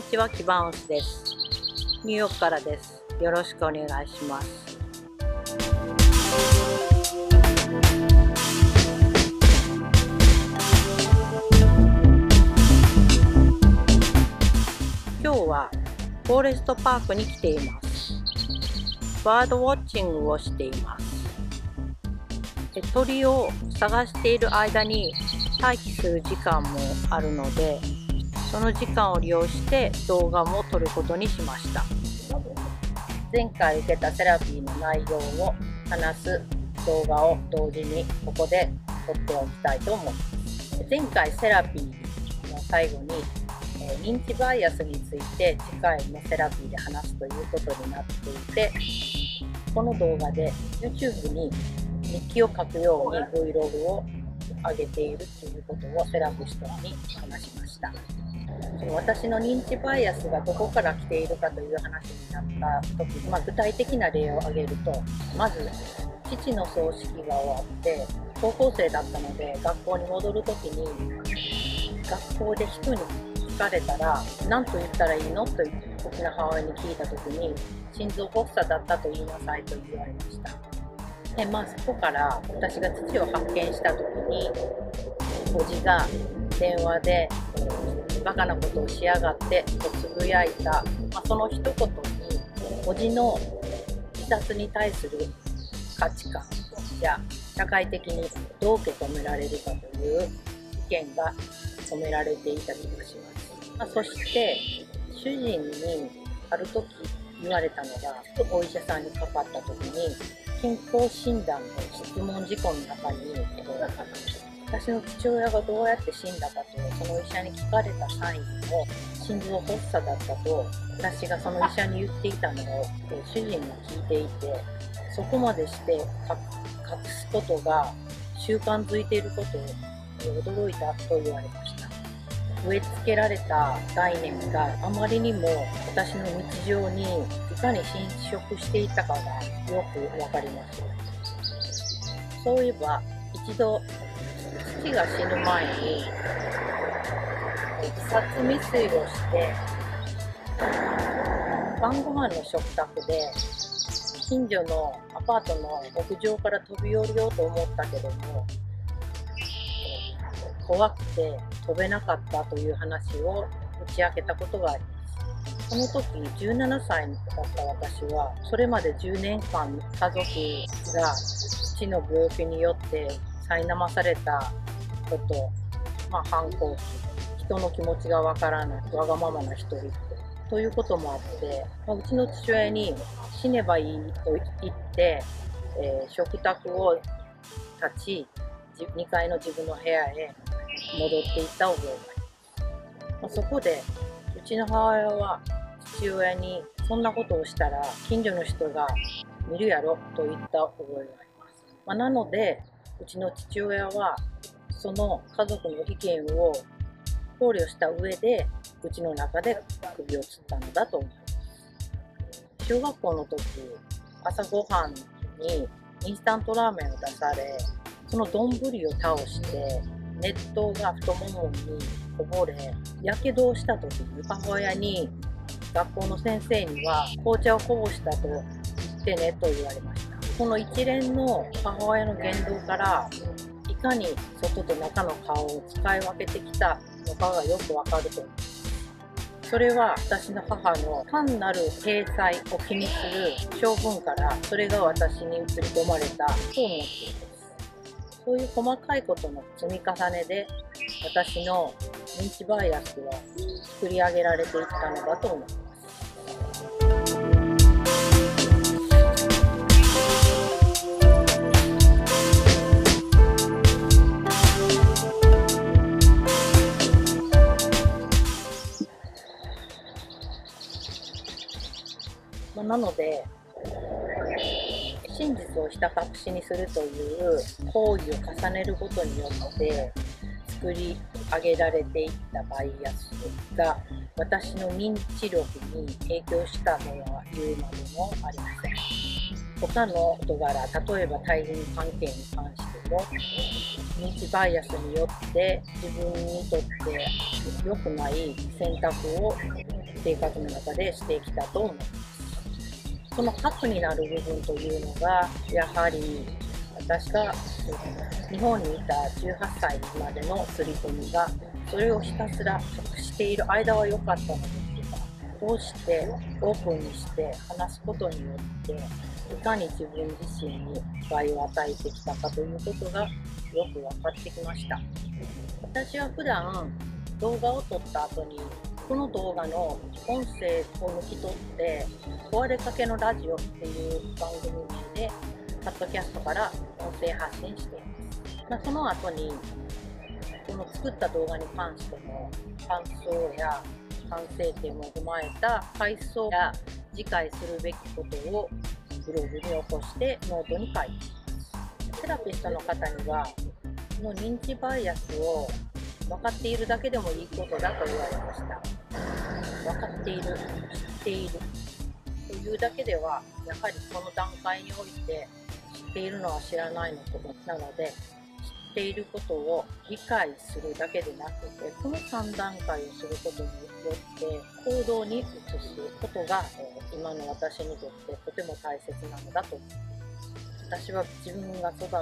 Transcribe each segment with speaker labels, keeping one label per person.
Speaker 1: こんにちは、キバウンスです。ニューヨークからです。よろしくお願いします。今日はフォーレストパークに来ています。バードウォッチングをしています。鳥を探している間に待機する時間もあるので、その時間を利用して動画も撮ることにしました。前回受けたセラピーの内容を話す動画を同時にここで撮っておきたいと思います。前回セラピーの最後に、認知バイアスについて次回のセラピーで話すということになっていて、この動画で YouTube に日記を書くように Vlog を上げているということをセラピストに話しました。私の認知バイアスがどこから来ているかという話になった時、まあ、具体的な例を挙げるとまず父の葬式が終わって高校生だったので学校に戻る時に学校で人に聞かれたら何と言ったらいいの？と僕の母親に聞いた時に心臓発作だったと言いなさいと言われましたでまあそこから私が父を発見した時におじが電話でバカなことをしやがってとつぶやいた、まあ、その一言におじの自殺に対する価値観や社会的にどう受け止められるかという意見が込められていた気がします、まあ、そして主人にある時言われたのがお医者さんにかかった時に健康診断の質問事項の中に、え私の父親がどうやって死んだかとその医者に聞かれた際にも心臓発作だったと私がその医者に言っていたのを主人が聞いていてそこまでして隠すことが習慣づいていることに驚いたと言われました。植え付けられた概念があまりにも私の日常にいかに侵食していたかがよくわかります。そういえば一度父が死ぬ前に自殺未遂をして晩ご飯の食卓で近所のアパートの屋上から飛び降りようと思ったけども怖くて飛べなかったという話を打ち明けたことがありますその時17歳だった私はそれまで10年間家族が父の病気によって苛まされたこと、まあ、反抗期人の気持ちがわからないわがままな一人ということもあって、ま、うちの父親に死ねばいいと言って、えー食卓を立ち2階の自分の部屋へ戻っていった覚えがあります、そこでうちの母親は父親にそんなことをしたら近所の人が見るやろと言った覚えがあります、まあ、なのでうちの父親はその家族の意見を考慮した上でうちの中で首を吊ったのだと思います。小学校の時朝ごはんにインスタントラーメンを出されその丼を倒して熱湯が太ももにこぼれやけどをした時に母親に学校の先生には紅茶をこぼしたと言ってねと言われました。この一連の母親の言動からいかに外と中の顔を使い分けてきたのかがよくわかると思います。それは私の母の単なる体裁を気にする性分からそれが私に映り込まれたと思っています。そういう細かいことの積み重ねで私の認知バイアスは作り上げられていったのだと思います。まなので真実をひた隠しにするという行為を重ねることによって作り上げられていったバイアスが私の認知力に影響したとは言うまでもありません他の事柄例えば対人関係に関しても認知バイアスによって自分にとって良くない選択を生活の中でしてきたと思います。その核になる部分というのが、やはり私が日本にいた18歳までの刷り込みが、それをひたすら隠している間は良かったのですが、どうしてオープンにして話すことによって、いかに自分自身に害を与えてきたかということがよく分かってきました。私は普段動画を撮った後にこの動画の音声を抜き取って壊れかけのラジオっていう番組名でパッドキャストから音声発信しています、まあ、その後にこの作った動画に関しても感想や反省点も踏まえた回想や次回するべきことをブログに起こしてノートに書いていますセラピストの方にはこの認知バイアスを分かっているだけでもいいことだと言われました。分かっている知っているというだけではやはりこの段階において知っているのは知らないのことなので知っていることを理解するだけでなくてこの3段階をすることによって行動に移すことが、え今の私にとってとても大切なのだと。思います私は自分が育った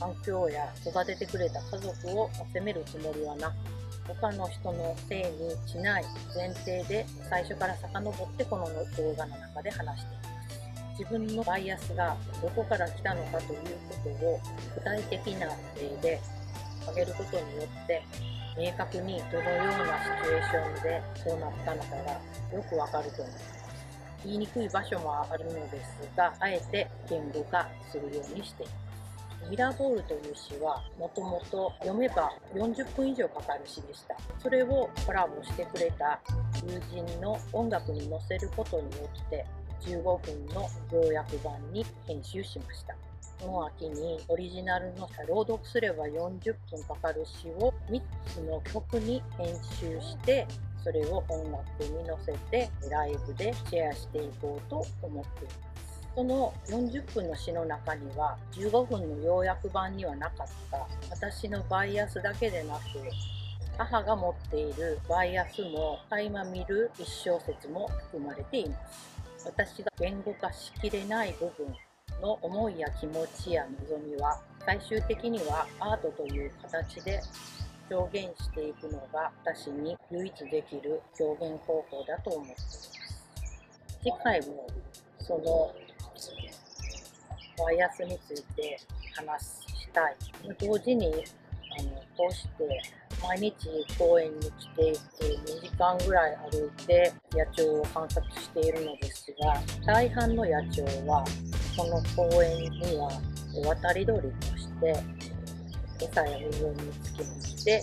Speaker 1: 環境や育ててくれた家族を責めるつもりはなく他の人のせいにしない前提で最初から遡ってこの動画の中で話しています自分のバイアスがどこから来たのかということを具体的な例で挙げることによって明確にどのようなシチュエーションでそうなったのかがよくわかると思います言いにくい場所もあるのですが、あえて言語化するようにしています。ミラーボールという詩はもともと読めば40分以上かかる詩でした。それをコラボしてくれた友人の音楽に乗せることによって15分の要約版に編集しました。この秋にオリジナルの朗読すれば40分かかる詩を3つの曲に編集してそれを音楽に乗せてライブでシェアしていこうと思っています。その40分の詩の中には15分の要約版にはなかった私のバイアスだけでなく母が持っているバイアスも垣間見る一小節も含まれています。私が言語化しきれない部分の思いや気持ちや望みは最終的にはアートという形で表現していくのが私に唯一できる表現方法だと思っています。次回もそのバイアスについて話したい。同時にあのこうして毎日公園に来て2時間ぐらい歩いて野鳥を観察しているのですが大半の野鳥はこの公園には渡り鳥として餌や水を見つけに来て、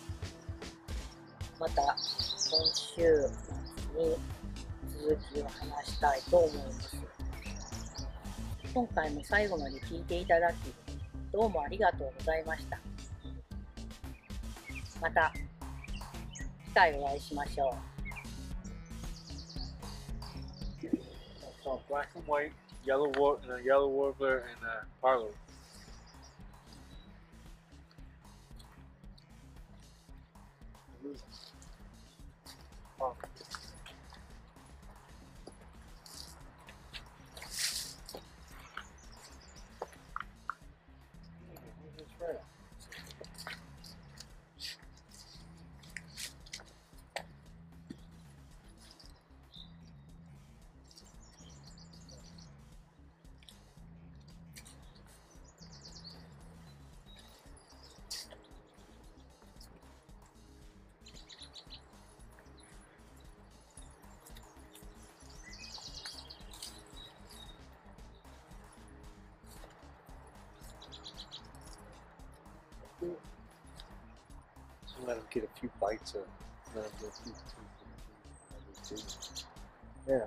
Speaker 1: また。今週末に続きを話したいと思います。今回も最後まで聞いていただき、どうもありがとうございました。また次回お会いしましょう。
Speaker 2: saw black and white, yellow war, and a yellow warbler, and a parlor. Oh. let them get a few bites of let them get a few, few, few, few, few, few, few. yeah